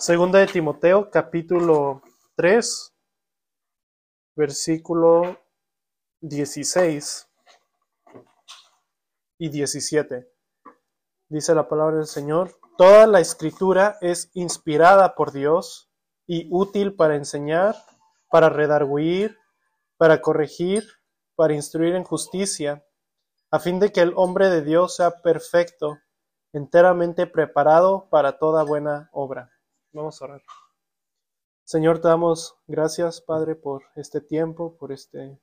Segunda de Timoteo, capítulo 3, versículo 16 y 17. Dice la palabra del Señor, toda la escritura es inspirada por Dios y útil para enseñar, para redarguir, para corregir, para instruir en justicia, a fin de que el hombre de Dios sea perfecto, enteramente preparado para toda buena obra. Vamos a orar. Señor, te damos gracias, Padre, por este tiempo, por este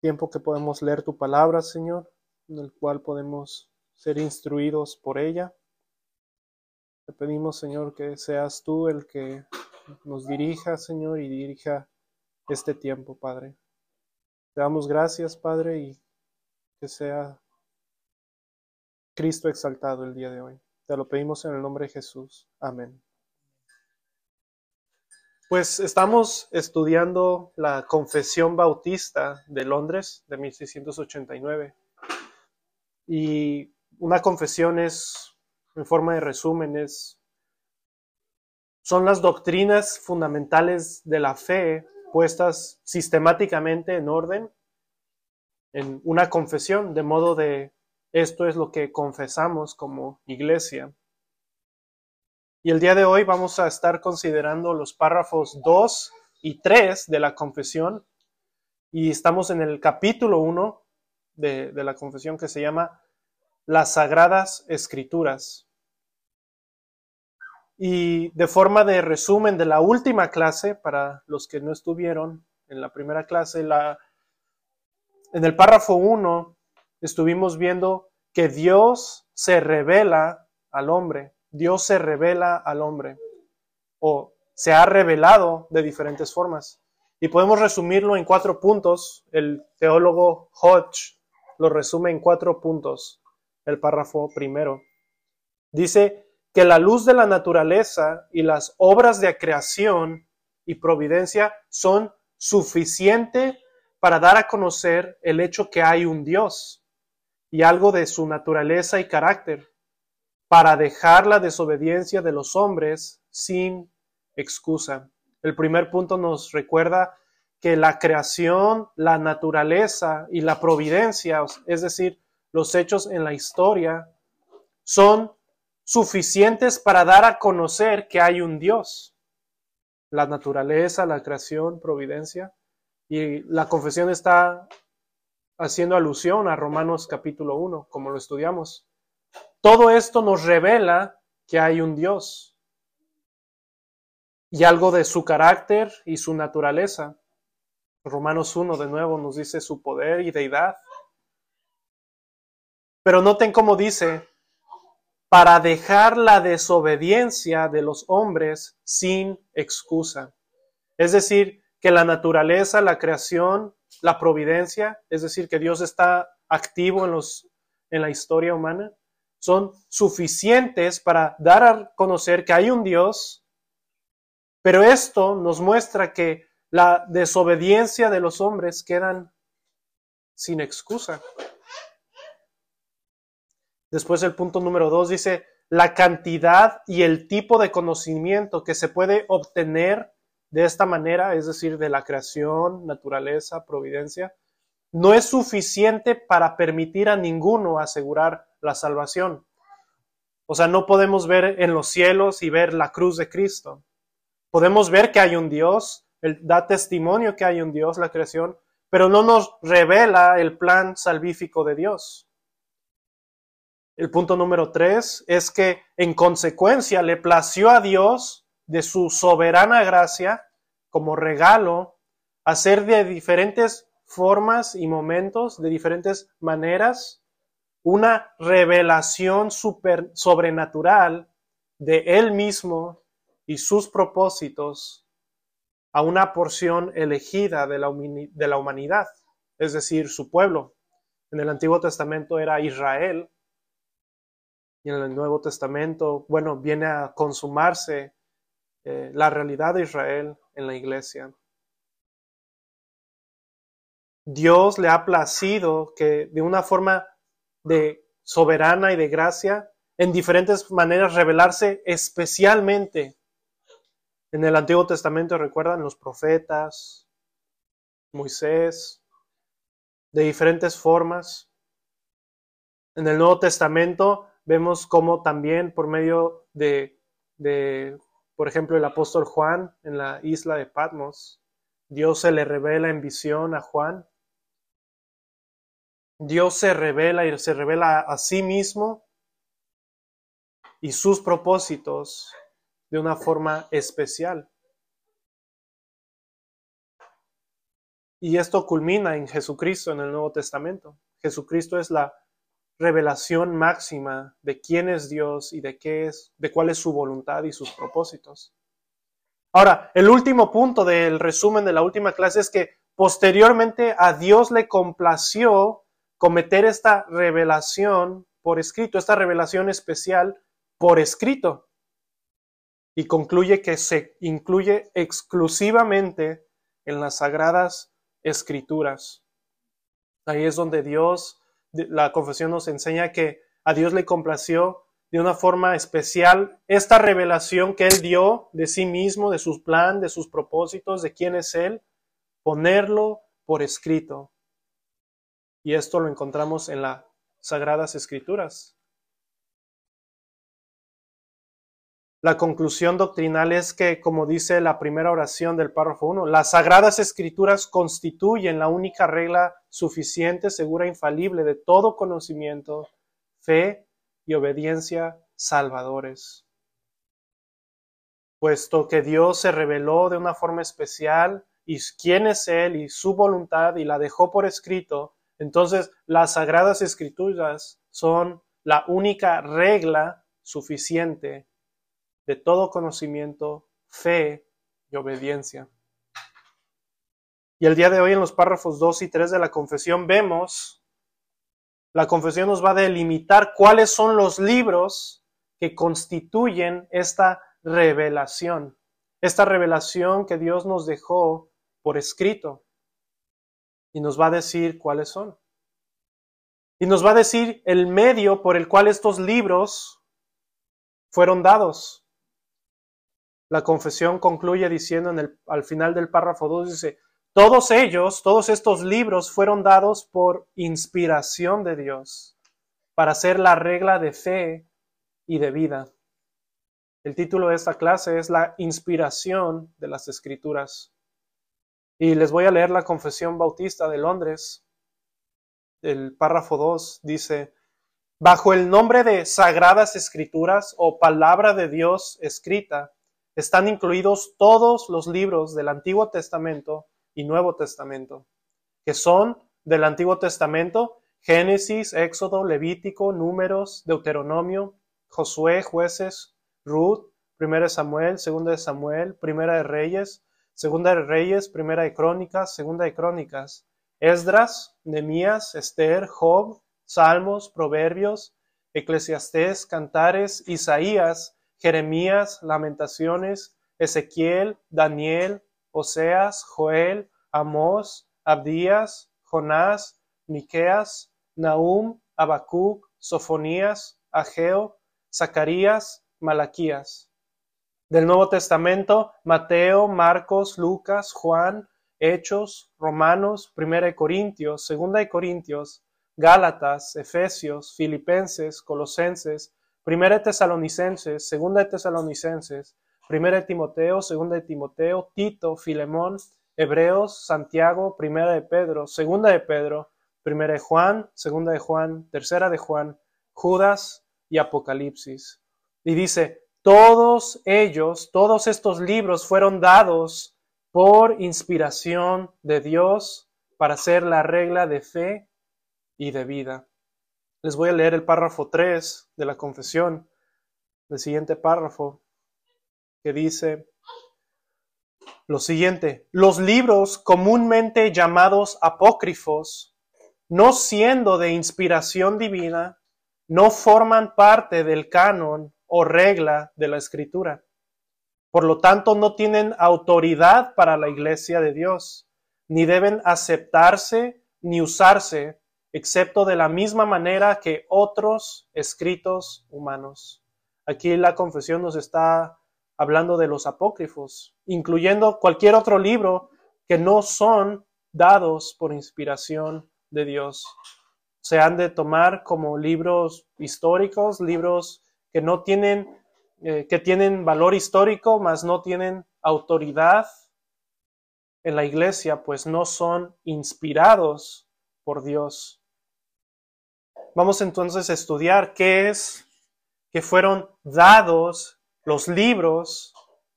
tiempo que podemos leer tu palabra, Señor, en el cual podemos ser instruidos por ella. Te pedimos, Señor, que seas tú el que nos dirija, Señor, y dirija este tiempo, Padre. Te damos gracias, Padre, y que sea Cristo exaltado el día de hoy. Te lo pedimos en el nombre de Jesús. Amén. Pues estamos estudiando la Confesión Bautista de Londres de 1689. Y una confesión es, en forma de resúmenes, son las doctrinas fundamentales de la fe puestas sistemáticamente en orden en una confesión, de modo de esto es lo que confesamos como iglesia. Y el día de hoy vamos a estar considerando los párrafos 2 y 3 de la confesión. Y estamos en el capítulo 1 de, de la confesión que se llama Las Sagradas Escrituras. Y de forma de resumen de la última clase, para los que no estuvieron en la primera clase, la, en el párrafo 1 estuvimos viendo que Dios se revela al hombre, Dios se revela al hombre, o se ha revelado de diferentes formas. Y podemos resumirlo en cuatro puntos. El teólogo Hodge lo resume en cuatro puntos, el párrafo primero. Dice que la luz de la naturaleza y las obras de creación y providencia son suficientes para dar a conocer el hecho que hay un Dios y algo de su naturaleza y carácter, para dejar la desobediencia de los hombres sin excusa. El primer punto nos recuerda que la creación, la naturaleza y la providencia, es decir, los hechos en la historia, son suficientes para dar a conocer que hay un Dios. La naturaleza, la creación, providencia. Y la confesión está haciendo alusión a Romanos capítulo 1, como lo estudiamos. Todo esto nos revela que hay un Dios y algo de su carácter y su naturaleza. Romanos 1 de nuevo nos dice su poder y deidad. Pero noten cómo dice, para dejar la desobediencia de los hombres sin excusa. Es decir, que la naturaleza, la creación, la providencia, es decir, que Dios está activo en, los, en la historia humana, son suficientes para dar a conocer que hay un Dios, pero esto nos muestra que la desobediencia de los hombres quedan sin excusa. Después el punto número dos dice, la cantidad y el tipo de conocimiento que se puede obtener de esta manera, es decir, de la creación, naturaleza, providencia, no es suficiente para permitir a ninguno asegurar la salvación. O sea, no podemos ver en los cielos y ver la cruz de Cristo. Podemos ver que hay un Dios, él da testimonio que hay un Dios, la creación, pero no nos revela el plan salvífico de Dios. El punto número tres es que en consecuencia le plació a Dios de su soberana gracia como regalo, hacer de diferentes formas y momentos, de diferentes maneras, una revelación super, sobrenatural de Él mismo y sus propósitos a una porción elegida de la, de la humanidad, es decir, su pueblo. En el Antiguo Testamento era Israel, y en el Nuevo Testamento, bueno, viene a consumarse eh, la realidad de Israel en la iglesia. Dios le ha placido que de una forma de soberana y de gracia en diferentes maneras revelarse especialmente. En el Antiguo Testamento, recuerdan, los profetas, Moisés, de diferentes formas. En el Nuevo Testamento vemos cómo también por medio de, de, por ejemplo, el apóstol Juan en la isla de Patmos, Dios se le revela en visión a Juan. Dios se revela y se revela a sí mismo y sus propósitos de una forma especial. Y esto culmina en Jesucristo en el Nuevo Testamento. Jesucristo es la revelación máxima de quién es Dios y de qué es, de cuál es su voluntad y sus propósitos. Ahora, el último punto del resumen de la última clase es que posteriormente a Dios le complació cometer esta revelación por escrito, esta revelación especial por escrito. Y concluye que se incluye exclusivamente en las sagradas escrituras. Ahí es donde Dios, la confesión nos enseña que a Dios le complació de una forma especial esta revelación que Él dio de sí mismo, de su plan, de sus propósitos, de quién es Él, ponerlo por escrito. Y esto lo encontramos en las Sagradas Escrituras. La conclusión doctrinal es que, como dice la primera oración del párrafo 1, las sagradas escrituras constituyen la única regla suficiente, segura, infalible de todo conocimiento, fe y obediencia salvadores. Puesto que Dios se reveló de una forma especial y quién es Él y su voluntad y la dejó por escrito, entonces las sagradas escrituras son la única regla suficiente de todo conocimiento, fe y obediencia. Y el día de hoy en los párrafos 2 y 3 de la confesión vemos, la confesión nos va a delimitar cuáles son los libros que constituyen esta revelación, esta revelación que Dios nos dejó por escrito. Y nos va a decir cuáles son. Y nos va a decir el medio por el cual estos libros fueron dados. La confesión concluye diciendo en el, al final del párrafo 2, dice, todos ellos, todos estos libros fueron dados por inspiración de Dios para ser la regla de fe y de vida. El título de esta clase es La inspiración de las escrituras. Y les voy a leer la Confesión Bautista de Londres. El párrafo 2 dice, Bajo el nombre de Sagradas Escrituras o Palabra de Dios escrita, están incluidos todos los libros del Antiguo Testamento y Nuevo Testamento, que son del Antiguo Testamento Génesis, Éxodo, Levítico, Números, Deuteronomio, Josué, Jueces, Ruth, Primera de Samuel, Segunda de Samuel, Primera de Reyes, Segunda de Reyes, Primera de Crónicas, Segunda de Crónicas, Esdras, Nemías, Esther, Job, Salmos, Proverbios, Eclesiastés, Cantares, Isaías, Jeremías, Lamentaciones, Ezequiel, Daniel, Oseas, Joel, Amós, Abdías, Jonás, Miqueas, Nahum, Habacuc, Sofonías, Ageo, Zacarías, Malaquías. Del Nuevo Testamento, Mateo, Marcos, Lucas, Juan, Hechos, Romanos, Primera de Corintios, Segunda de Corintios, Gálatas, Efesios, Filipenses, Colosenses, Primera de Tesalonicenses, Segunda de Tesalonicenses, Primera de Timoteo, Segunda de Timoteo, Tito, Filemón, Hebreos, Santiago, Primera de Pedro, Segunda de Pedro, Primera de Juan, Segunda de Juan, Tercera de Juan, Judas y Apocalipsis. Y dice, todos ellos, todos estos libros fueron dados por inspiración de Dios para ser la regla de fe y de vida. Les voy a leer el párrafo 3 de la confesión, el siguiente párrafo, que dice lo siguiente, los libros comúnmente llamados apócrifos, no siendo de inspiración divina, no forman parte del canon o regla de la escritura. Por lo tanto, no tienen autoridad para la iglesia de Dios, ni deben aceptarse ni usarse excepto de la misma manera que otros escritos humanos. Aquí la confesión nos está hablando de los apócrifos, incluyendo cualquier otro libro que no son dados por inspiración de Dios. Se han de tomar como libros históricos, libros que no tienen, eh, que tienen valor histórico, mas no tienen autoridad en la iglesia, pues no son inspirados por Dios. Vamos entonces a estudiar qué es que fueron dados los libros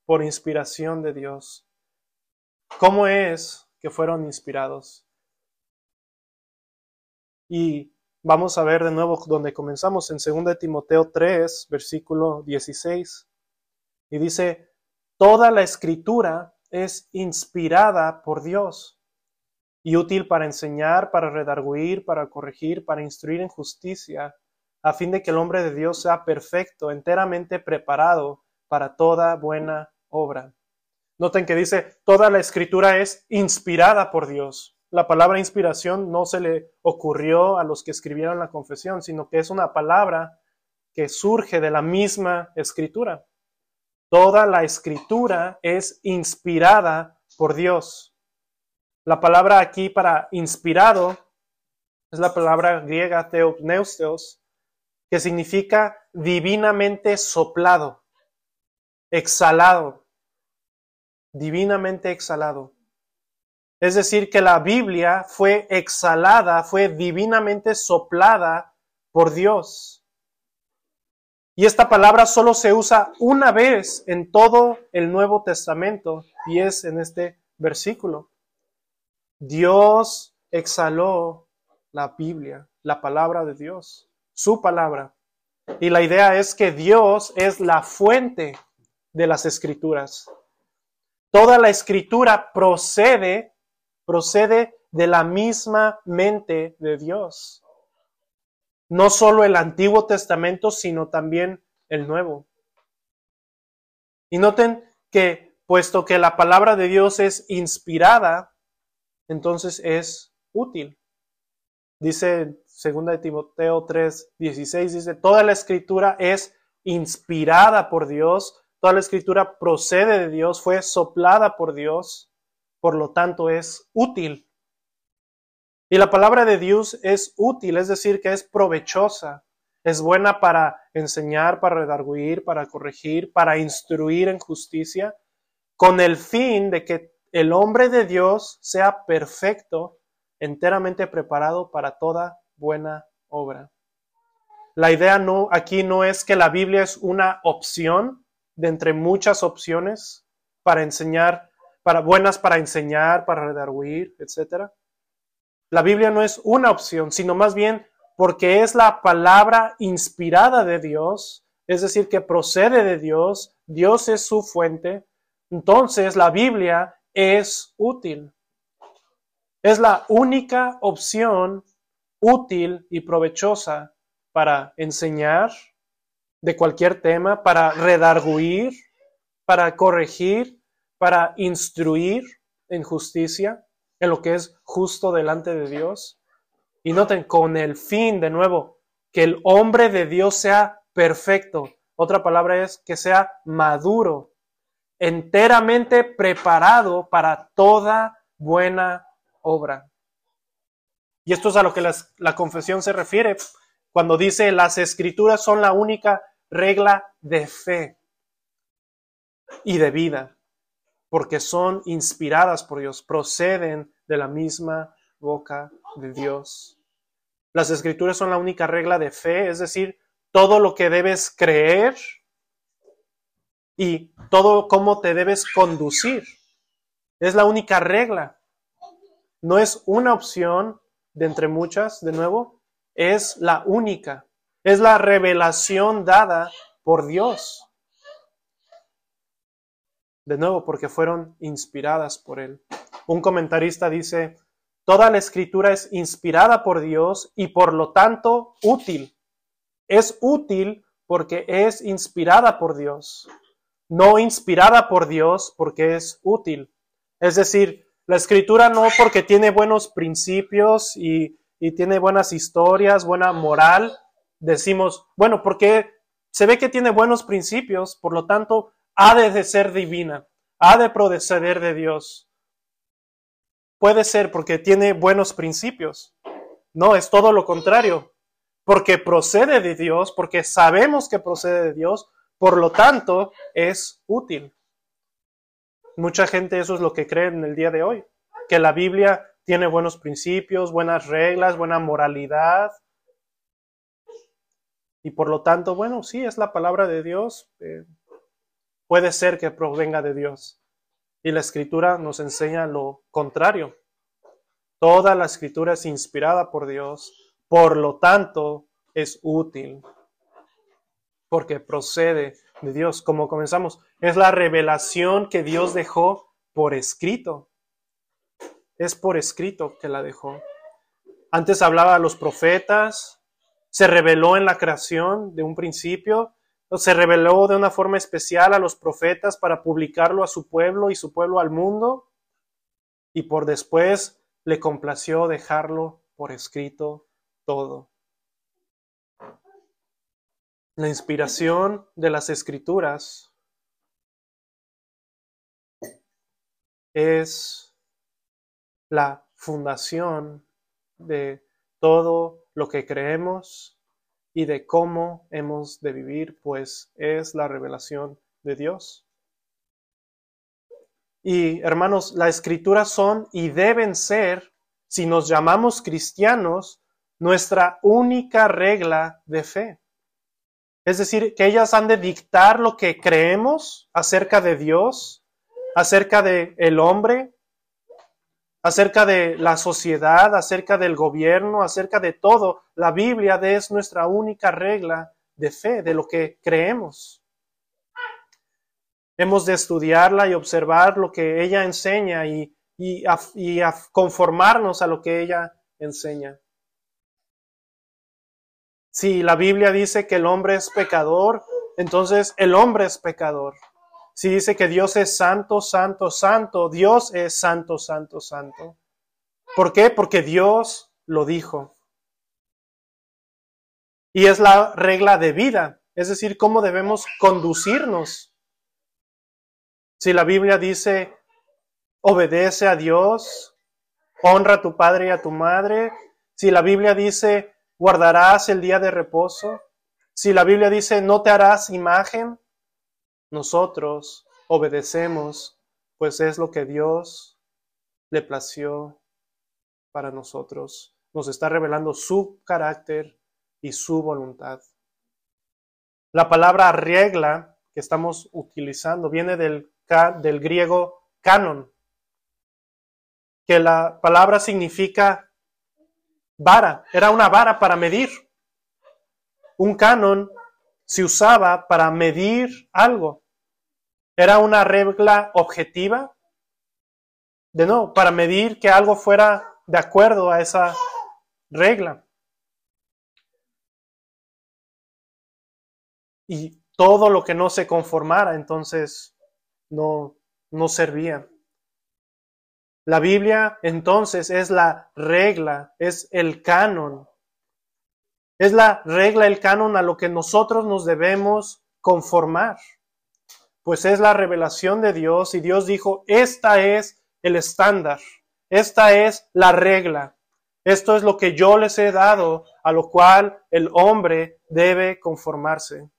por inspiración de Dios. ¿Cómo es que fueron inspirados? Y vamos a ver de nuevo donde comenzamos en 2 Timoteo 3, versículo 16. Y dice, toda la escritura es inspirada por Dios y útil para enseñar, para redarguir, para corregir, para instruir en justicia, a fin de que el hombre de Dios sea perfecto, enteramente preparado para toda buena obra. Noten que dice, toda la escritura es inspirada por Dios. La palabra inspiración no se le ocurrió a los que escribieron la confesión, sino que es una palabra que surge de la misma escritura. Toda la escritura es inspirada por Dios. La palabra aquí para inspirado es la palabra griega theopneustos, que significa divinamente soplado, exhalado, divinamente exhalado. Es decir, que la Biblia fue exhalada, fue divinamente soplada por Dios. Y esta palabra solo se usa una vez en todo el Nuevo Testamento y es en este versículo. Dios exhaló la Biblia, la palabra de Dios su palabra. Y la idea es que Dios es la fuente de las escrituras. Toda la escritura procede, procede de la misma mente de Dios. No solo el Antiguo Testamento, sino también el Nuevo. Y noten que, puesto que la palabra de Dios es inspirada, entonces es útil. Dice segunda de Timoteo 3, 16 dice, toda la escritura es inspirada por Dios, toda la escritura procede de Dios, fue soplada por Dios, por lo tanto es útil. Y la palabra de Dios es útil, es decir, que es provechosa, es buena para enseñar, para redarguir, para corregir, para instruir en justicia, con el fin de que el hombre de Dios sea perfecto, enteramente preparado para toda buena obra. La idea no, aquí no es que la Biblia es una opción de entre muchas opciones para enseñar, para buenas para enseñar, para redarguir, etc. La Biblia no es una opción, sino más bien porque es la palabra inspirada de Dios, es decir, que procede de Dios, Dios es su fuente, entonces la Biblia es útil. Es la única opción útil y provechosa para enseñar de cualquier tema, para redarguir, para corregir, para instruir en justicia, en lo que es justo delante de Dios. Y noten, con el fin, de nuevo, que el hombre de Dios sea perfecto. Otra palabra es que sea maduro, enteramente preparado para toda buena obra. Y esto es a lo que la confesión se refiere cuando dice las escrituras son la única regla de fe y de vida, porque son inspiradas por Dios, proceden de la misma boca de Dios. Las escrituras son la única regla de fe, es decir, todo lo que debes creer y todo cómo te debes conducir. Es la única regla. No es una opción, de entre muchas, de nuevo, es la única. Es la revelación dada por Dios. De nuevo, porque fueron inspiradas por Él. Un comentarista dice, toda la escritura es inspirada por Dios y por lo tanto útil. Es útil porque es inspirada por Dios, no inspirada por Dios porque es útil. Es decir, la escritura no porque tiene buenos principios y, y tiene buenas historias, buena moral, decimos, bueno, porque se ve que tiene buenos principios, por lo tanto, ha de ser divina, ha de proceder de Dios. Puede ser porque tiene buenos principios. No, es todo lo contrario. Porque procede de Dios, porque sabemos que procede de Dios, por lo tanto, es útil. Mucha gente eso es lo que cree en el día de hoy, que la Biblia tiene buenos principios, buenas reglas, buena moralidad. Y por lo tanto, bueno, sí, es la palabra de Dios. Eh, puede ser que provenga de Dios. Y la escritura nos enseña lo contrario. Toda la escritura es inspirada por Dios, por lo tanto es útil, porque procede de Dios. Como comenzamos, es la revelación que Dios dejó por escrito. Es por escrito que la dejó. Antes hablaba a los profetas, se reveló en la creación de un principio, se reveló de una forma especial a los profetas para publicarlo a su pueblo y su pueblo al mundo, y por después le complació dejarlo por escrito todo. La inspiración de las escrituras es la fundación de todo lo que creemos y de cómo hemos de vivir, pues es la revelación de Dios. Y hermanos, las escrituras son y deben ser, si nos llamamos cristianos, nuestra única regla de fe. Es decir, que ellas han de dictar lo que creemos acerca de Dios, acerca del el hombre, acerca de la sociedad, acerca del gobierno, acerca de todo. La Biblia es nuestra única regla de fe, de lo que creemos. Hemos de estudiarla y observar lo que ella enseña y, y, conformarnos a lo que ella enseña. Si la Biblia dice que el hombre es pecador, entonces el hombre es pecador. Si dice que Dios es santo, santo, santo, Dios es santo, santo, santo. ¿Por qué? Porque Dios lo dijo. Y es la regla de vida, es decir, cómo debemos conducirnos si la Biblia dice, obedece a Dios, honra a tu padre y a tu madre, si la Biblia dice, guardarás el día de reposo, si la Biblia dice, no te harás imagen, nosotros obedecemos, pues es lo que Dios le plació para nosotros. Nos está revelando su carácter y su voluntad. La palabra regla que estamos utilizando viene del griego canon, que la palabra significa vara, era una vara para medir. Un canon se usaba para medir algo. Era una regla objetiva, de no, para medir que algo fuera de acuerdo a esa regla. Y todo lo que no se conformara, entonces no, no servía. La Biblia entonces es la regla, es el canon. Es la regla, el canon a lo que nosotros nos debemos conformar. Pues es la revelación de Dios y Dios dijo, esta es el estándar, esta es la regla. Esto es lo que yo les he dado, a lo cual el hombre debe conformarse.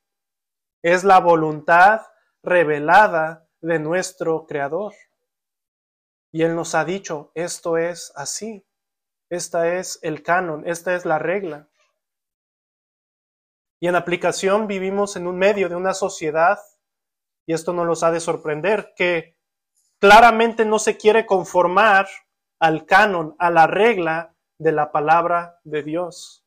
Es la voluntad revelada de nuestro Creador. Y Él nos ha dicho, esto es así, esta es el canon, esta es la regla. Y en aplicación vivimos en un medio de una sociedad, y esto no nos ha de sorprender, que claramente no se quiere conformar al canon, a la regla de la palabra de Dios.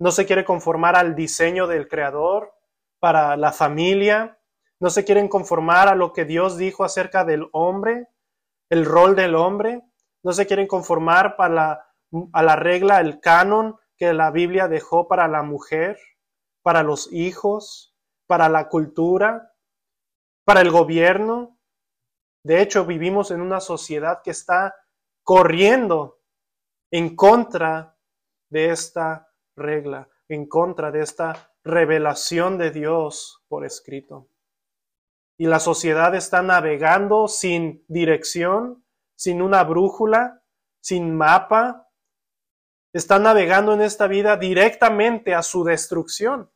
No se quiere conformar al diseño del Creador para la familia, no se quieren conformar a lo que Dios dijo acerca del hombre, el rol del hombre, no se quieren conformar para la, a la regla, el canon que la Biblia dejó para la mujer, para los hijos, para la cultura, para el gobierno. De hecho, vivimos en una sociedad que está corriendo en contra de esta regla, en contra de esta revelación de Dios por escrito. Y la sociedad está navegando sin dirección, sin una brújula, sin mapa. Está navegando en esta vida directamente a su destrucción.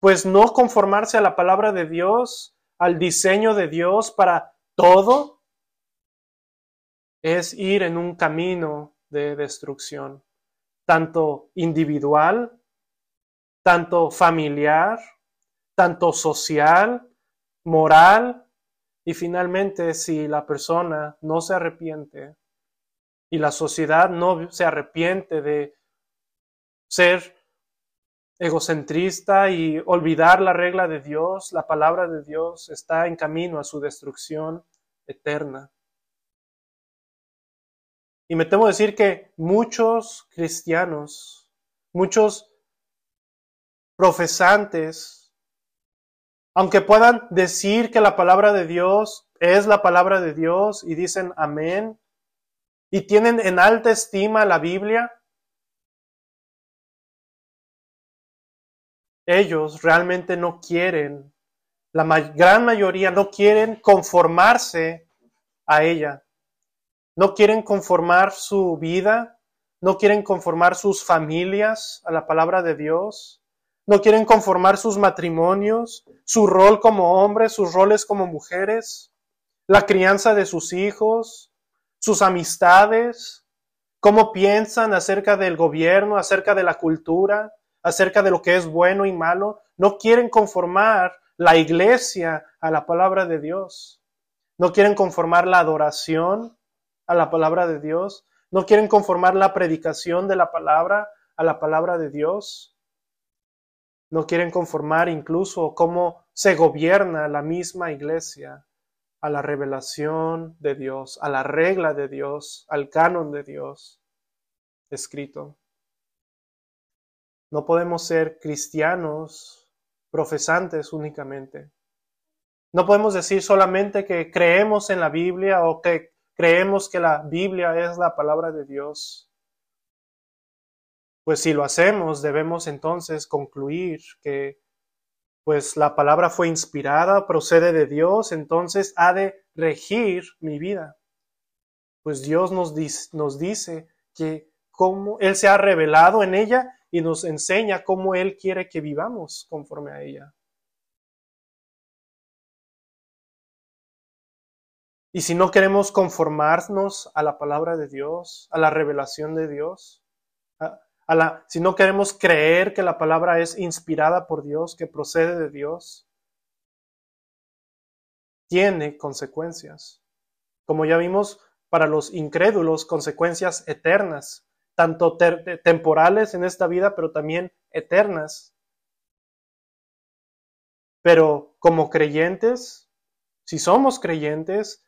Pues no conformarse a la palabra de Dios, al diseño de Dios para todo, es ir en un camino de destrucción, tanto individual, tanto familiar, tanto social, moral, y finalmente si la persona no se arrepiente y la sociedad no se arrepiente de ser egocentrista y olvidar la regla de Dios, la palabra de Dios está en camino a su destrucción eterna. Y me temo decir que muchos cristianos, muchos profesantes, aunque puedan decir que la palabra de Dios es la palabra de Dios y dicen amén, y tienen en alta estima la Biblia, ellos realmente no quieren, la gran mayoría no quieren conformarse a ella. No quieren conformar su vida, no quieren conformar sus familias a la palabra de Dios, no quieren conformar sus matrimonios, su rol como hombres, sus roles como mujeres, la crianza de sus hijos, sus amistades, cómo piensan acerca del gobierno, acerca de la cultura, acerca de lo que es bueno y malo. No quieren conformar la iglesia a la palabra de Dios. No quieren conformar la adoración a la palabra de Dios. No quieren conformar la predicación de la palabra a la palabra de Dios. No quieren conformar incluso cómo se gobierna la misma iglesia a la revelación de Dios, a la regla de Dios, al canon de Dios escrito. No podemos ser cristianos profesantes únicamente. No podemos decir solamente que creemos en la Biblia o que creemos que la Biblia es la palabra de Dios, pues si lo hacemos, debemos entonces concluir que pues la palabra fue inspirada, procede de Dios, entonces ha de regir mi vida. Pues Dios nos, nos dice que cómo Él se ha revelado en ella y nos enseña cómo Él quiere que vivamos conforme a ella. Y si no queremos conformarnos a la palabra de Dios, a la revelación de Dios, si no queremos creer que la palabra es inspirada por Dios, que procede de Dios, tiene consecuencias. Como ya vimos, para los incrédulos, consecuencias eternas, tanto temporales en esta vida, pero también eternas. Pero como creyentes, si somos creyentes,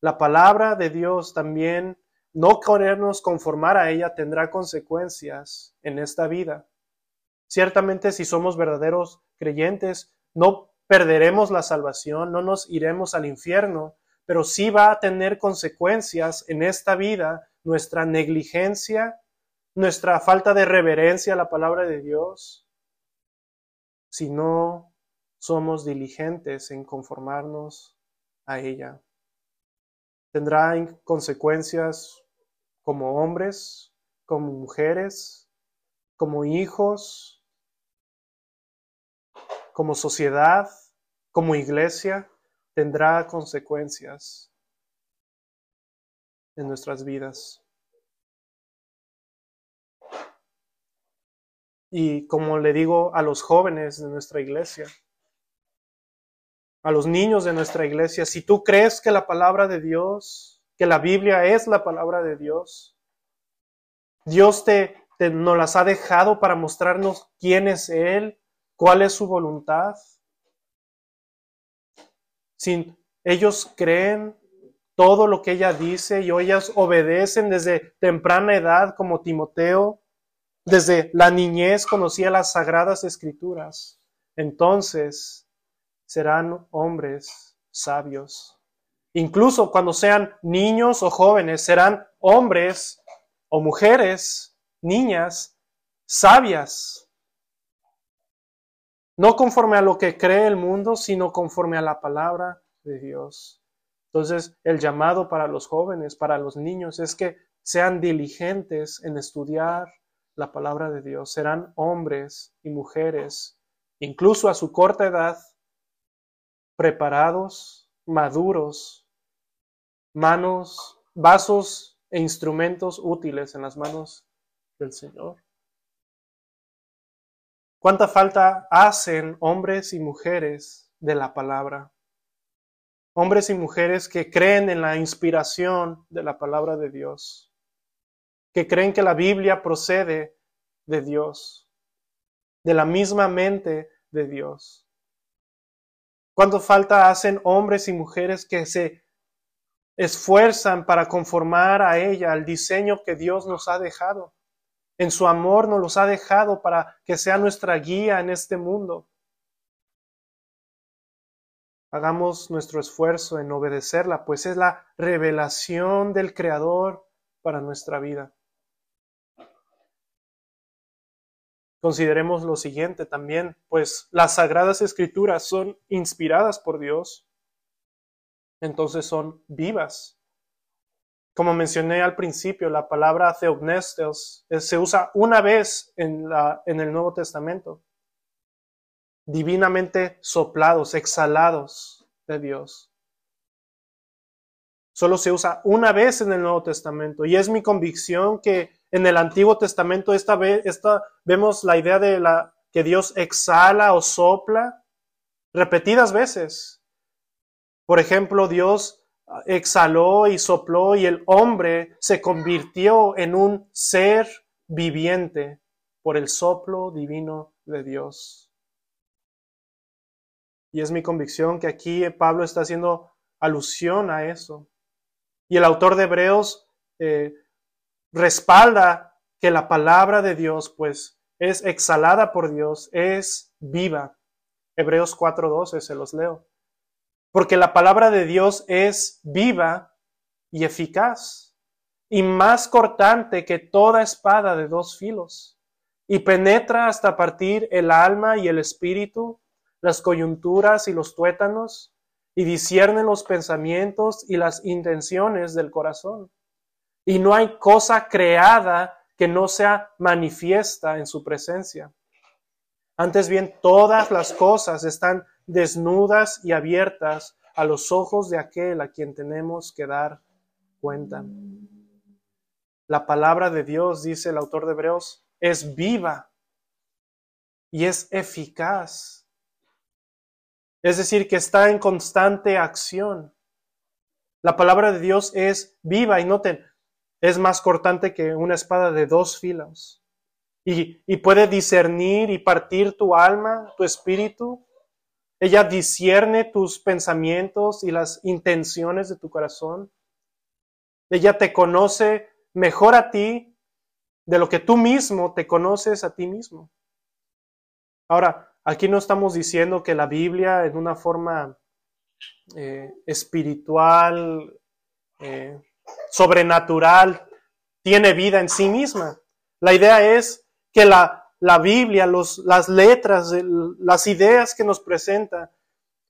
la palabra de Dios también, no querernos conformar a ella, tendrá consecuencias en esta vida. Ciertamente, si somos verdaderos creyentes, no perderemos la salvación, no nos iremos al infierno, pero sí va a tener consecuencias en esta vida nuestra negligencia, nuestra falta de reverencia a la palabra de Dios, si no somos diligentes en conformarnos a ella tendrá consecuencias como hombres, como mujeres, como hijos, como sociedad, como iglesia, tendrá consecuencias en nuestras vidas. Y como le digo a los jóvenes de nuestra iglesia, a los niños de nuestra iglesia, si tú crees que la palabra de Dios, que la Biblia es la palabra de Dios, Dios te, te nos las ha dejado para mostrarnos quién es Él, cuál es su voluntad. Si ellos creen todo lo que ella dice y ellas obedecen desde temprana edad como Timoteo, desde la niñez conocía las sagradas escrituras. Entonces, serán hombres sabios. Incluso cuando sean niños o jóvenes, serán hombres o mujeres niñas sabias, no conforme a lo que cree el mundo, sino conforme a la palabra de Dios. Entonces, el llamado para los jóvenes, para los niños, es que sean diligentes en estudiar la palabra de Dios. Serán hombres y mujeres, incluso a su corta edad, preparados, maduros, manos, vasos e instrumentos útiles en las manos del Señor. ¿Cuánta falta hacen hombres y mujeres de la palabra? Hombres y mujeres que creen en la inspiración de la palabra de Dios, que creen que la Biblia procede de Dios, de la misma mente de Dios. ¿Cuánto falta hacen hombres y mujeres que se esfuerzan para conformar a ella al diseño que Dios nos ha dejado? En su amor nos los ha dejado para que sea nuestra guía en este mundo. Hagamos nuestro esfuerzo en obedecerla, pues es la revelación del Creador para nuestra vida. Consideremos lo siguiente también, pues las sagradas escrituras son inspiradas por Dios, entonces son vivas. Como mencioné al principio, la palabra theognestos se usa una vez en, la, en el Nuevo Testamento. Divinamente soplados, exhalados de Dios. Solo se usa una vez en el Nuevo Testamento. Y es mi convicción que en el Antiguo Testamento esta vez esta, vemos la idea de la, que Dios exhala o sopla repetidas veces. Por ejemplo, Dios exhaló y sopló y el hombre se convirtió en un ser viviente por el soplo divino de Dios. Y es mi convicción que aquí Pablo está haciendo alusión a eso. Y el autor de Hebreos eh, respalda que la palabra de Dios, pues, es exhalada por Dios, es viva. Hebreos 4.12, se los leo porque la palabra de Dios es viva y eficaz, y más cortante que toda espada de dos filos, y penetra hasta partir el alma y el espíritu, las coyunturas y los tuétanos, y discierne los pensamientos y las intenciones del corazón. Y no hay cosa creada que no sea manifiesta en su presencia. Antes bien, todas las cosas están desnudas y abiertas a los ojos de aquel a quien tenemos que dar cuenta. La palabra de Dios, dice el autor de Hebreos, es viva y es eficaz. Es decir, que está en constante acción. La palabra de Dios es viva y noten, es más cortante que una espada de dos filas. Y, y puede discernir y partir tu alma, tu espíritu, ella discierne tus pensamientos y las intenciones de tu corazón. Ella te conoce mejor a ti de lo que tú mismo te conoces a ti mismo. Ahora, aquí no estamos diciendo que la Biblia en una forma eh, espiritual, eh, sobrenatural, tiene vida en sí misma. La idea es que la la Biblia, los, las letras, las ideas que nos presenta,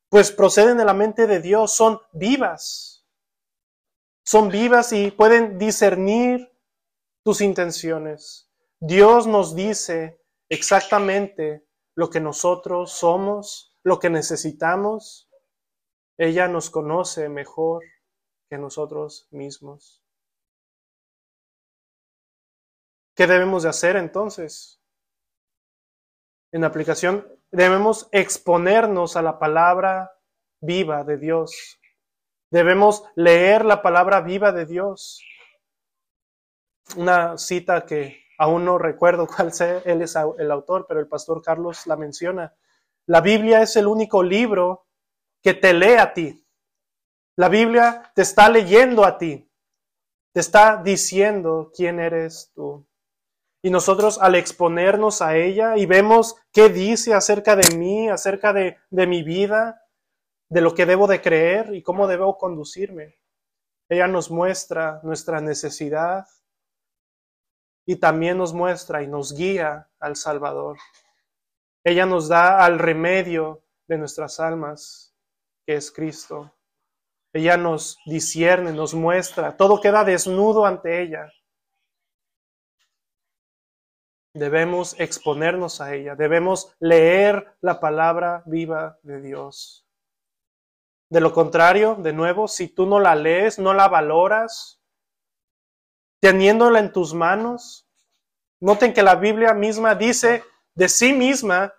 pues proceden de la mente de Dios, son vivas. Son vivas y pueden discernir tus intenciones. Dios nos dice exactamente lo que nosotros somos, lo que necesitamos. Ella nos conoce mejor que nosotros mismos. ¿Qué debemos de hacer entonces? en aplicación, debemos exponernos a la palabra viva de Dios. Debemos leer la palabra viva de Dios. Una cita que aún no recuerdo cuál sea, él es el autor, pero el pastor Carlos la menciona. La Biblia es el único libro que te lee a ti. La Biblia te está leyendo a ti. Te está diciendo quién eres tú. Y nosotros al exponernos a ella y vemos qué dice acerca de mí, acerca de, mi vida, de lo que debo de creer y cómo debo conducirme. Ella nos muestra nuestra necesidad y también nos muestra y nos guía al Salvador. Ella nos da al remedio de nuestras almas, que es Cristo. Ella nos discierne, nos muestra, todo queda desnudo ante ella. Debemos exponernos a ella, debemos leer la palabra viva de Dios. De lo contrario, de nuevo, si tú no la lees, no la valoras, teniéndola en tus manos, noten que la Biblia misma dice de sí misma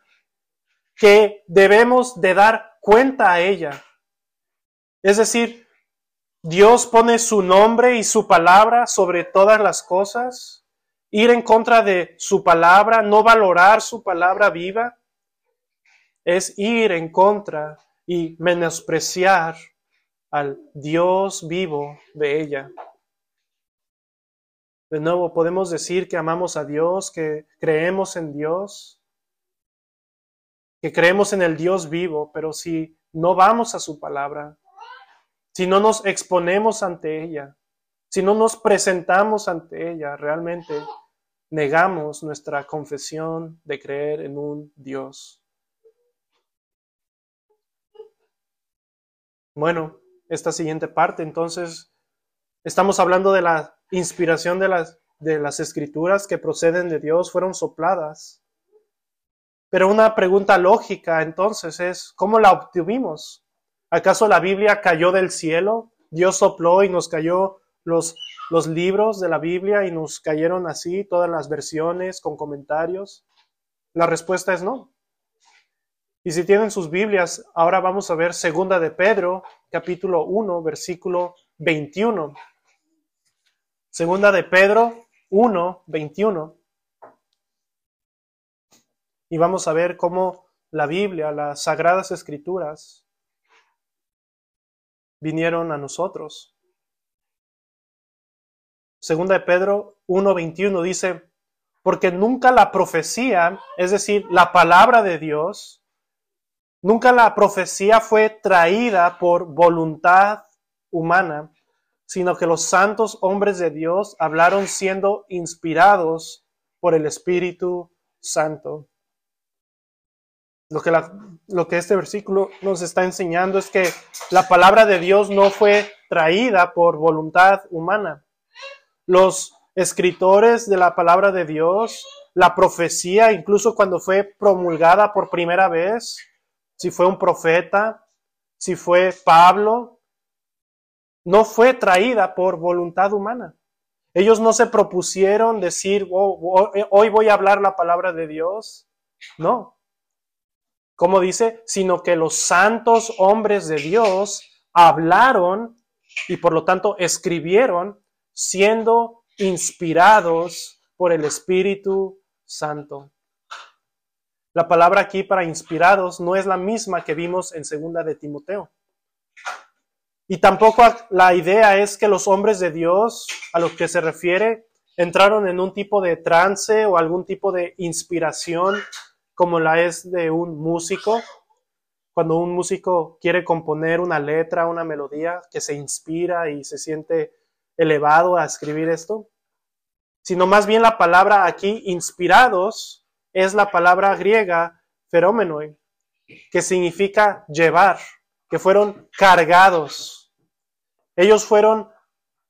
que debemos de dar cuenta a ella. Es decir, Dios pone su nombre y su palabra sobre todas las cosas ir en contra de su palabra, no valorar su palabra viva, es ir en contra y menospreciar al Dios vivo de ella. De nuevo, podemos decir que amamos a Dios, que creemos en Dios, que creemos en el Dios vivo, pero si no vamos a su palabra, si no nos exponemos ante ella, si no nos presentamos ante ella, realmente negamos nuestra confesión de creer en un Dios. Bueno, esta siguiente parte, entonces, estamos hablando de la inspiración de las, de las escrituras que proceden de Dios, fueron sopladas. Pero una pregunta lógica entonces es, ¿cómo la obtuvimos? ¿Acaso la Biblia cayó del cielo? Dios sopló y nos cayó los los libros de la Biblia y nos cayeron así todas las versiones con comentarios? La respuesta es no. Y si tienen sus Biblias, ahora vamos a ver Segunda de Pedro, capítulo 1, versículo 21. Segunda de Pedro 1, 21. Y vamos a ver cómo la Biblia, las sagradas escrituras, vinieron a nosotros. Segunda de Pedro 1.21 dice, porque nunca la profecía, es decir, la palabra de Dios, nunca la profecía fue traída por voluntad humana, sino que los santos hombres de Dios hablaron siendo inspirados por el Espíritu Santo. Lo que, lo que este versículo nos está enseñando es que la palabra de Dios no fue traída por voluntad humana, los escritores de la palabra de Dios, la profecía, incluso cuando fue promulgada por primera vez, si fue un profeta, si fue Pablo, no fue traída por voluntad humana. Ellos no se propusieron decir, oh, oh, hoy voy a hablar la palabra de Dios. No. Como dice, sino que los santos hombres de Dios hablaron y por lo tanto escribieron siendo inspirados por el Espíritu Santo. La palabra aquí para inspirados no es la misma que vimos en segunda de Timoteo. Y tampoco la idea es que los hombres de Dios a los que se refiere entraron en un tipo de trance o algún tipo de inspiración como la es de un músico. Cuando un músico quiere componer una letra, una melodía, que se inspira y se siente elevado a escribir esto, sino más bien la palabra aquí, inspirados, es la palabra griega fenómeno, que significa llevar, que fueron cargados. Ellos fueron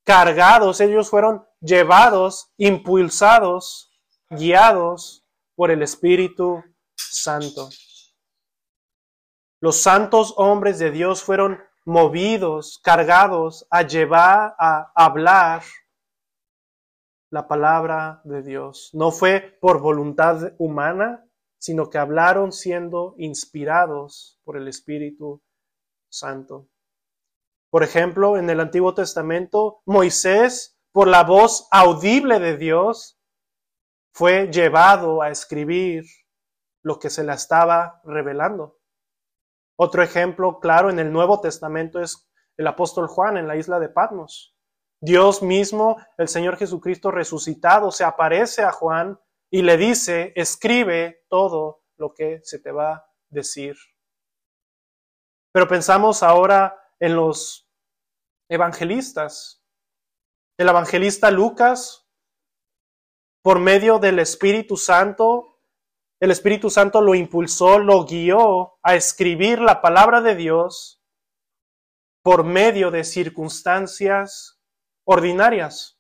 cargados, ellos fueron llevados, impulsados, guiados por el Espíritu Santo. Los santos hombres de Dios fueron movidos, cargados a llevar, a hablar la palabra de Dios. No fue por voluntad humana, sino que hablaron siendo inspirados por el Espíritu Santo. Por ejemplo, en el Antiguo Testamento, Moisés, por la voz audible de Dios, fue llevado a escribir lo que se le estaba revelando. Otro ejemplo claro en el Nuevo Testamento es el apóstol Juan en la isla de Patmos. Dios mismo, el Señor Jesucristo resucitado, se aparece a Juan y le dice, escribe todo lo que se te va a decir. Pero pensamos ahora en los evangelistas. El evangelista Lucas por medio del Espíritu Santo, el Espíritu Santo lo impulsó, lo guió a escribir la palabra de Dios por medio de circunstancias ordinarias.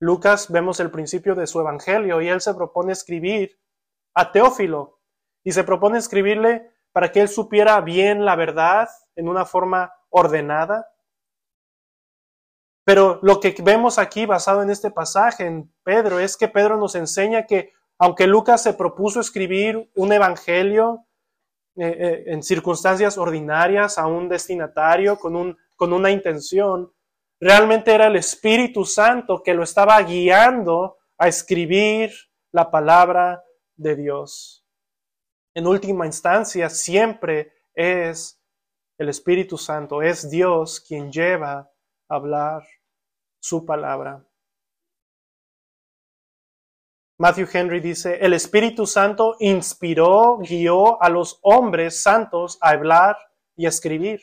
Lucas vemos el principio de su evangelio y él se propone escribir a Teófilo y se propone escribirle para que él supiera bien la verdad en una forma ordenada. Pero lo que vemos aquí basado en este pasaje en Pedro es que Pedro nos enseña que aunque Lucas se propuso escribir un evangelio eh, eh, en circunstancias ordinarias a un destinatario con, un, con una intención, realmente era el Espíritu Santo que lo estaba guiando a escribir la palabra de Dios. En última instancia, siempre es el Espíritu Santo, es Dios quien lleva a hablar su palabra. Matthew Henry dice, el Espíritu Santo inspiró, guió a los hombres santos a hablar y a escribir.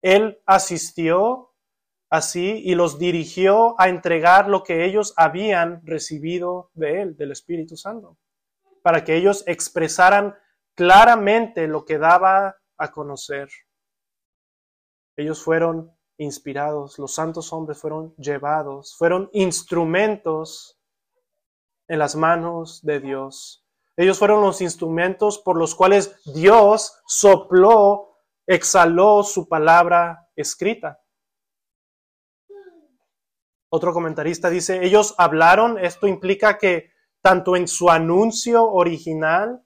Él asistió así y los dirigió a entregar lo que ellos habían recibido de Él, del Espíritu Santo, para que ellos expresaran claramente lo que daba a conocer. Ellos fueron inspirados, los santos hombres fueron llevados, fueron instrumentos en las manos de Dios. Ellos fueron los instrumentos por los cuales Dios sopló, exhaló su palabra escrita. Otro comentarista dice, ellos hablaron, esto implica que tanto en su anuncio original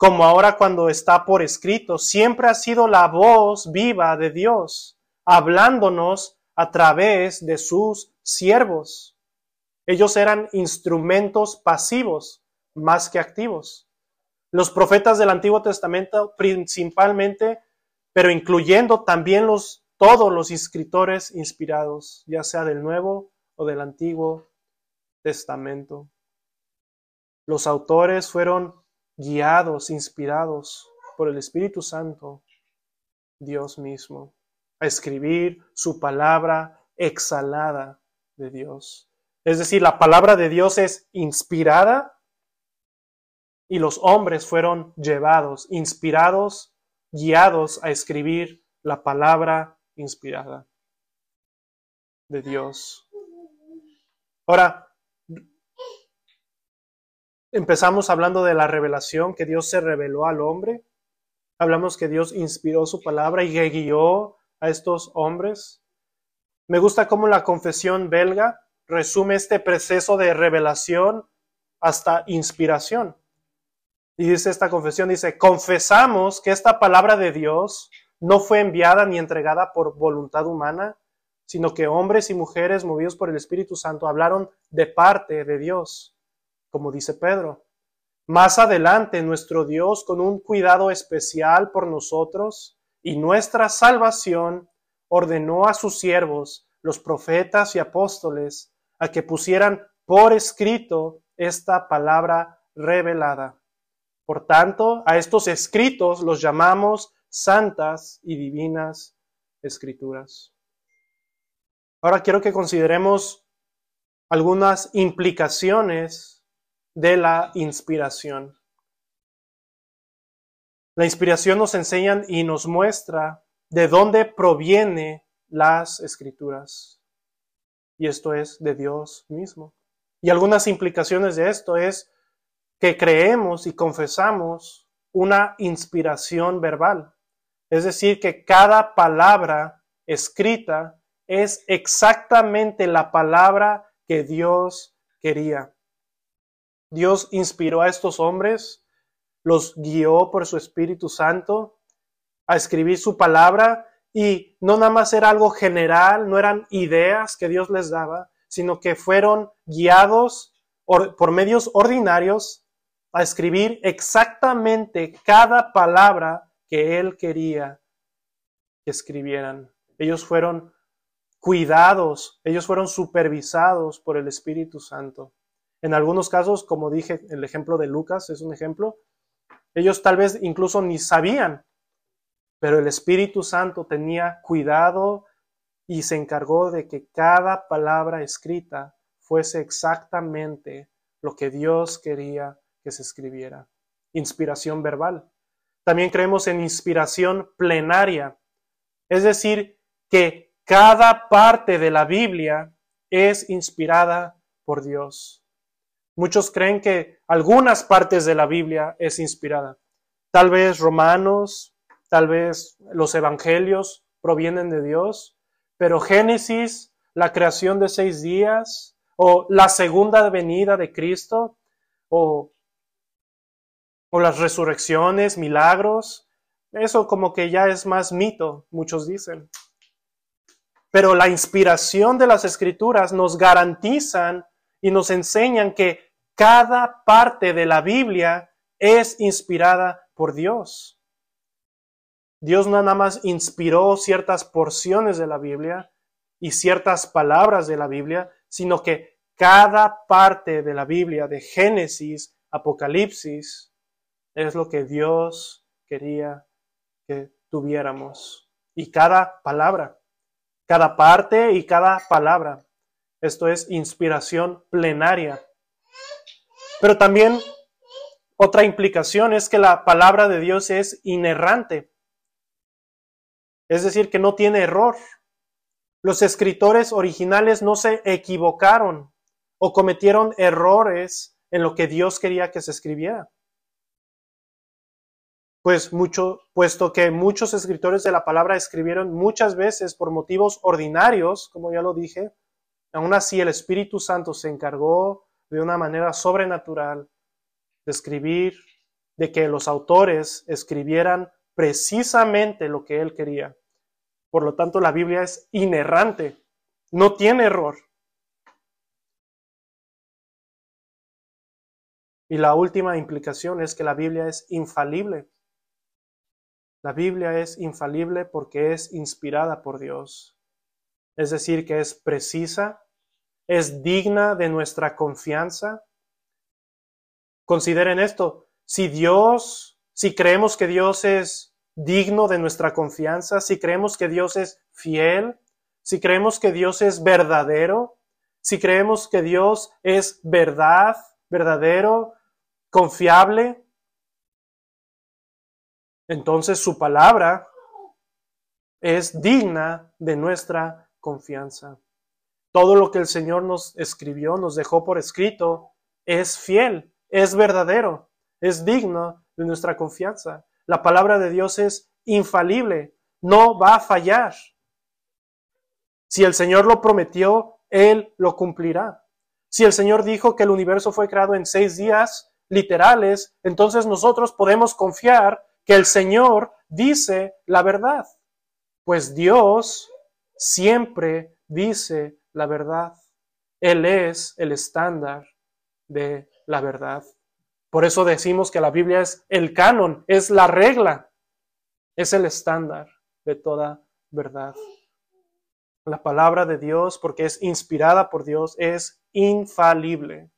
como ahora cuando está por escrito, siempre ha sido la voz viva de Dios, hablándonos a través de sus siervos. Ellos eran instrumentos pasivos más que activos. Los profetas del Antiguo Testamento principalmente, pero incluyendo también los, todos los escritores inspirados, ya sea del Nuevo o del Antiguo Testamento. Los autores fueron guiados, inspirados por el Espíritu Santo, Dios mismo, a escribir su palabra exhalada de Dios. Es decir, la palabra de Dios es inspirada y los hombres fueron llevados, inspirados, guiados a escribir la palabra inspirada de Dios. Ahora, empezamos hablando de la revelación que Dios se reveló al hombre. Hablamos que Dios inspiró su palabra y guió a estos hombres. Me gusta cómo la confesión belga resume este proceso de revelación hasta inspiración. Y dice esta confesión, dice, confesamos que esta palabra de Dios no fue enviada ni entregada por voluntad humana, sino que hombres y mujeres movidos por el Espíritu Santo hablaron de parte de Dios, como dice Pedro. Más adelante, nuestro Dios, con un cuidado especial por nosotros y nuestra salvación, ordenó a sus siervos, los profetas y apóstoles, a que pusieran por escrito esta palabra revelada. Por tanto, a estos escritos los llamamos santas y divinas escrituras. Ahora quiero que consideremos algunas implicaciones de la inspiración. La inspiración nos enseña y nos muestra de dónde proviene las escrituras y esto es de Dios mismo. Y algunas implicaciones de esto es que creemos y confesamos una inspiración verbal. Es decir, que cada palabra escrita es exactamente la palabra que Dios quería. Dios inspiró a estos hombres, los guió por su Espíritu Santo a escribir su palabra y no nada más era algo general, no eran ideas que Dios les daba, sino que fueron guiados por medios ordinarios a escribir exactamente cada palabra que Él quería que escribieran. Ellos fueron cuidados, ellos fueron supervisados por el Espíritu Santo. En algunos casos, como dije, el ejemplo de Lucas es un ejemplo, ellos tal vez incluso ni sabían pero el Espíritu Santo tenía cuidado y se encargó de que cada palabra escrita fuese exactamente lo que Dios quería que se escribiera. Inspiración verbal. También creemos en inspiración plenaria, es decir, que cada parte de la Biblia es inspirada por Dios. Muchos creen que algunas partes de la Biblia es inspirada. Tal vez Romanos, tal vez los Evangelios provienen de Dios, pero Génesis, la creación de seis días, o la segunda venida de Cristo, o, o las resurrecciones, milagros, eso como que ya es más mito, muchos dicen. Pero la inspiración de las escrituras nos garantizan y nos enseñan que cada parte de la Biblia es inspirada por Dios. Dios no nada más inspiró ciertas porciones de la Biblia y ciertas palabras de la Biblia, sino que cada parte de la Biblia, de Génesis, Apocalipsis, es lo que Dios quería que tuviéramos. Y cada palabra cada parte y cada palabra. Esto es inspiración plenaria. Pero también otra implicación es que la palabra de Dios es inerrante. Es decir, que no tiene error. Los escritores originales no se equivocaron o cometieron errores en lo que Dios quería que se escribiera pues mucho, puesto que muchos escritores de la palabra escribieron muchas veces por motivos ordinarios, como ya lo dije, aún así el Espíritu Santo se encargó de una manera sobrenatural de escribir, de que los autores escribieran precisamente lo que él quería. Por lo tanto, la Biblia es inerrante, no tiene error. Y la última implicación es que la Biblia es infalible. La Biblia es infalible porque es inspirada por Dios. Es decir, que es precisa, es digna de nuestra confianza. Consideren esto, si Dios, si creemos que Dios es digno de nuestra confianza, si creemos que Dios es fiel, si creemos que Dios es verdadero, si creemos que Dios es verdad, verdadero, confiable, entonces su palabra es digna de nuestra confianza. Todo lo que el Señor nos escribió, nos dejó por escrito, es fiel, es verdadero, es digno de nuestra confianza. La palabra de Dios es infalible, no va a fallar. Si el Señor lo prometió, Él lo cumplirá. Si el Señor dijo que el universo fue creado en seis días literales, entonces nosotros podemos confiar que el Señor dice la verdad, pues Dios siempre dice la verdad. Él es el estándar de la verdad. Por eso decimos que la Biblia es el canon, es la regla, es el estándar de toda verdad. La palabra de Dios, porque es inspirada por Dios, es infalible.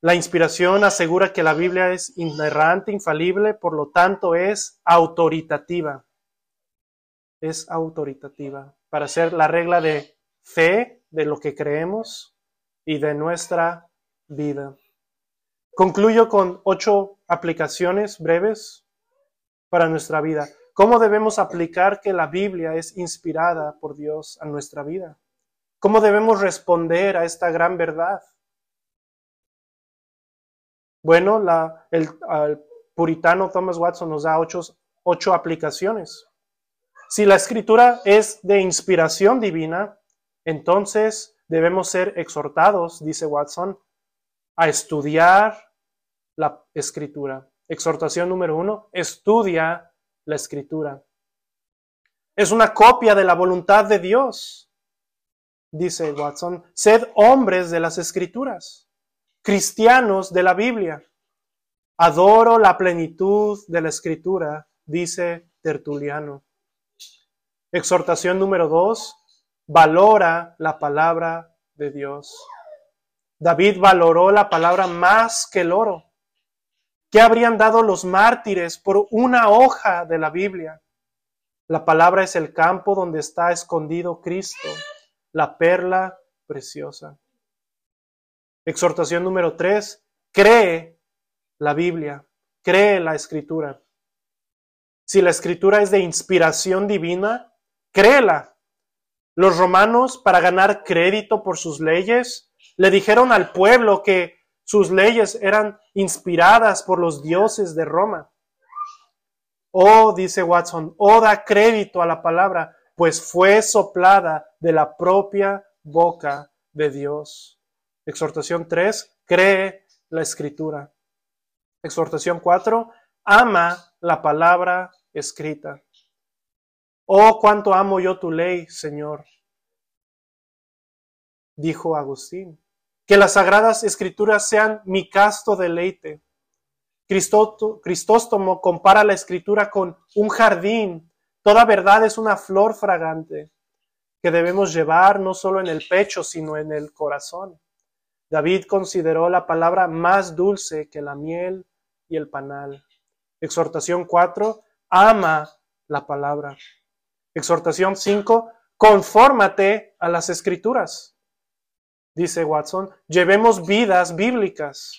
La inspiración asegura que la Biblia es inerrante, infalible, por lo tanto es autoritativa. Es autoritativa para ser la regla de fe de lo que creemos y de nuestra vida. Concluyo con ocho aplicaciones breves para nuestra vida. ¿Cómo debemos aplicar que la Biblia es inspirada por Dios a nuestra vida? ¿Cómo debemos responder a esta gran verdad? Bueno, el, puritano Thomas Watson nos da ocho, ocho aplicaciones. Si la escritura es de inspiración divina, entonces debemos ser exhortados, dice Watson, a estudiar la escritura. Exhortación número uno, estudia la escritura. Es una copia de la voluntad de Dios, dice Watson. Sed hombres de las escrituras cristianos de la Biblia. Adoro la plenitud de la escritura, dice Tertuliano. Exhortación número dos, valora la palabra de Dios. David valoró la palabra más que el oro. ¿Qué habrían dado los mártires por una hoja de la Biblia? La palabra es el campo donde está escondido Cristo, la perla preciosa. Exhortación número tres, cree la Biblia, cree la escritura. Si la escritura es de inspiración divina, créela. Los romanos, para ganar crédito por sus leyes, le dijeron al pueblo que sus leyes eran inspiradas por los dioses de Roma. Oh, dice Watson, oh da crédito a la palabra, pues fue soplada de la propia boca de Dios. Exhortación 3, cree la escritura. Exhortación 4, ama la palabra escrita. Oh, cuánto amo yo tu ley, Señor, dijo Agustín. Que las sagradas escrituras sean mi casto deleite Cristóstomo compara la escritura con un jardín. Toda verdad es una flor fragante que debemos llevar no solo en el pecho, sino en el corazón. David consideró la palabra más dulce que la miel y el panal. Exhortación 4, ama la palabra. Exhortación 5, confórmate a las escrituras. Dice Watson, llevemos vidas bíblicas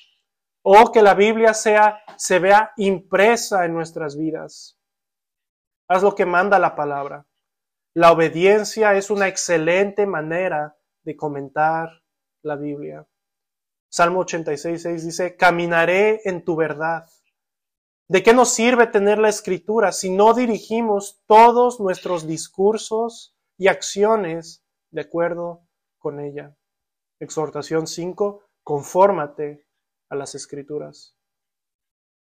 o que la Biblia sea, se vea impresa en nuestras vidas. Haz lo que manda la palabra. La obediencia es una excelente manera de comentar la Biblia. Salmo 86, dice, caminaré en tu verdad. ¿De qué nos sirve tener la escritura si no dirigimos todos nuestros discursos y acciones de acuerdo con ella? Exhortación 5, confórmate a las escrituras.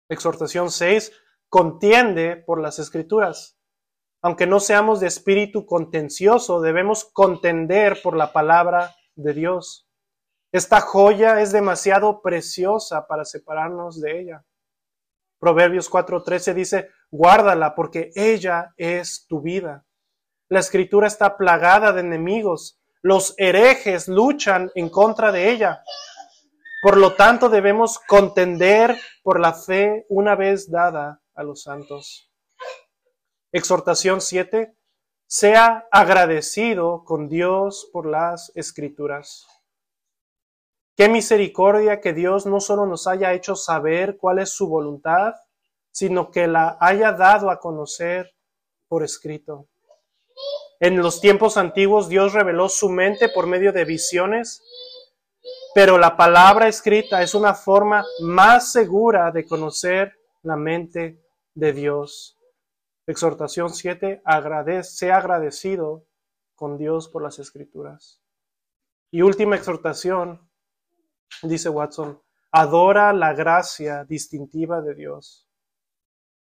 Exhortación 6, contiende por las escrituras. Aunque no seamos de espíritu contencioso, debemos contender por la palabra de Dios. Esta joya es demasiado preciosa para separarnos de ella. Proverbios 4:13 dice, guárdala porque ella es tu vida. La escritura está plagada de enemigos. Los herejes luchan en contra de ella. Por lo tanto, debemos contender por la fe una vez dada a los santos. Exhortación 7. Sea agradecido con Dios por las escrituras. Qué misericordia que Dios no solo nos haya hecho saber cuál es su voluntad, sino que la haya dado a conocer por escrito. En los tiempos antiguos Dios reveló su mente por medio de visiones pero la palabra escrita es una forma más segura de conocer la mente de Dios. Exhortación 7, agradece, sea agradecido con Dios por las escrituras. Y última exhortación, dice Watson, adora la gracia distintiva de Dios.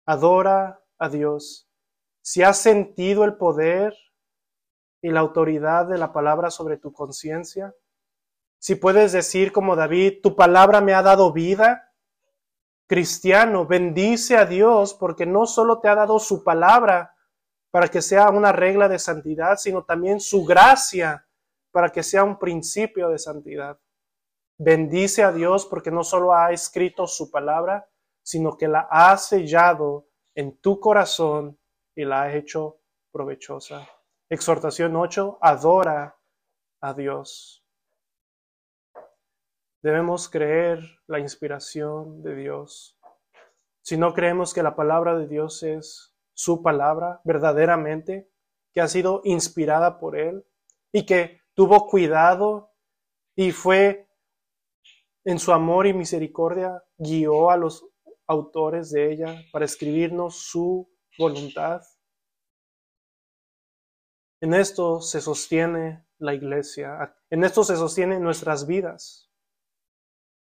Adora a Dios. Si has sentido el poder y la autoridad de la palabra sobre tu conciencia, si puedes decir como David, tu palabra me ha dado vida, cristiano, bendice a Dios porque no solo te ha dado su palabra para que sea una regla de santidad, sino también su gracia para que sea un principio de santidad. Bendice a Dios porque no solo ha escrito su palabra, sino que la ha sellado en tu corazón y la ha hecho provechosa. Exhortación 8, adora a Dios. Debemos creer la inspiración de Dios. Si no creemos que la palabra de Dios es su palabra verdaderamente, que ha sido inspirada por Él y que tuvo cuidado y fue en su amor y misericordia, guió a los autores de ella para escribirnos su voluntad. En esto se sostiene la iglesia, en esto se sostienen nuestras vidas.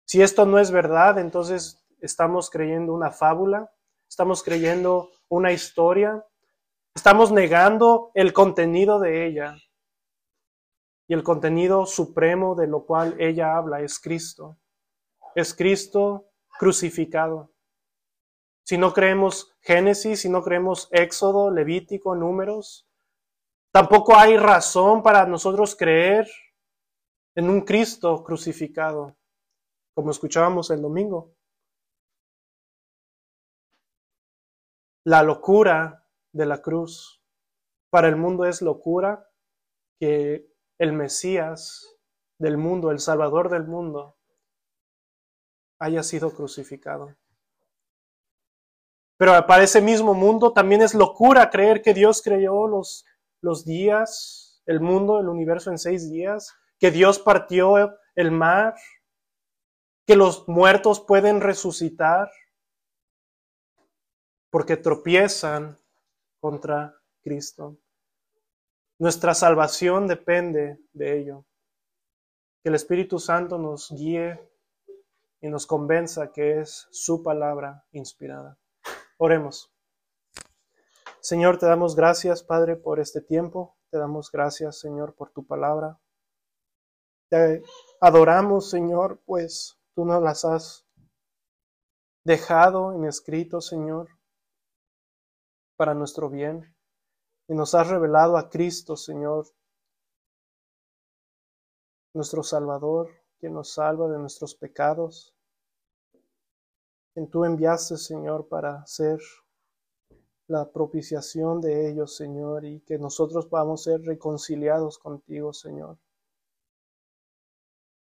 Si esto no es verdad, entonces estamos creyendo una fábula, estamos creyendo una historia, estamos negando el contenido de ella. Y el contenido supremo de lo cual ella habla es Cristo. Es Cristo crucificado. Si no creemos Génesis, si no creemos Éxodo, Levítico, Números, tampoco hay razón para nosotros creer en un Cristo crucificado como escuchábamos el domingo. La locura de la cruz, Para el mundo es locura que el Mesías del mundo, el Salvador del mundo, haya sido crucificado. Pero para ese mismo mundo también es locura creer que Dios creó los, los días, el mundo, el universo en seis días, que Dios partió el mar, que los muertos pueden resucitar porque tropiezan contra Cristo. Nuestra salvación depende de ello. Que el Espíritu Santo nos guíe y nos convenza que es su palabra inspirada. Oremos. Señor, te damos gracias, Padre, por este tiempo. Te damos gracias, Señor, por tu palabra. Te adoramos, Señor, pues tú nos las has dejado en escrito, Señor, para nuestro bien. Y nos has revelado a Cristo, Señor, nuestro Salvador, quien nos salva de nuestros pecados quien tú enviaste, Señor, para ser la propiciación de ellos, Señor, y que nosotros podamos ser reconciliados contigo, Señor.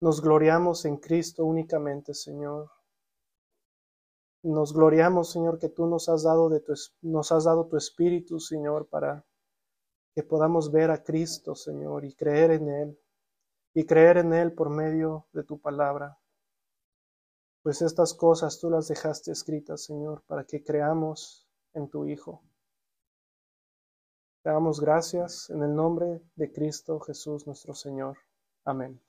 Nos gloriamos en Cristo únicamente, Señor. Nos gloriamos, Señor, que tú nos has dado de tu, nos has dado tu espíritu, Señor, para que podamos ver a Cristo, Señor, y creer en él, y creer en él por medio de tu palabra pues estas cosas tú las dejaste escritas, Señor, para que creamos en tu Hijo. Te damos gracias en el nombre de Cristo Jesús nuestro Señor. Amén.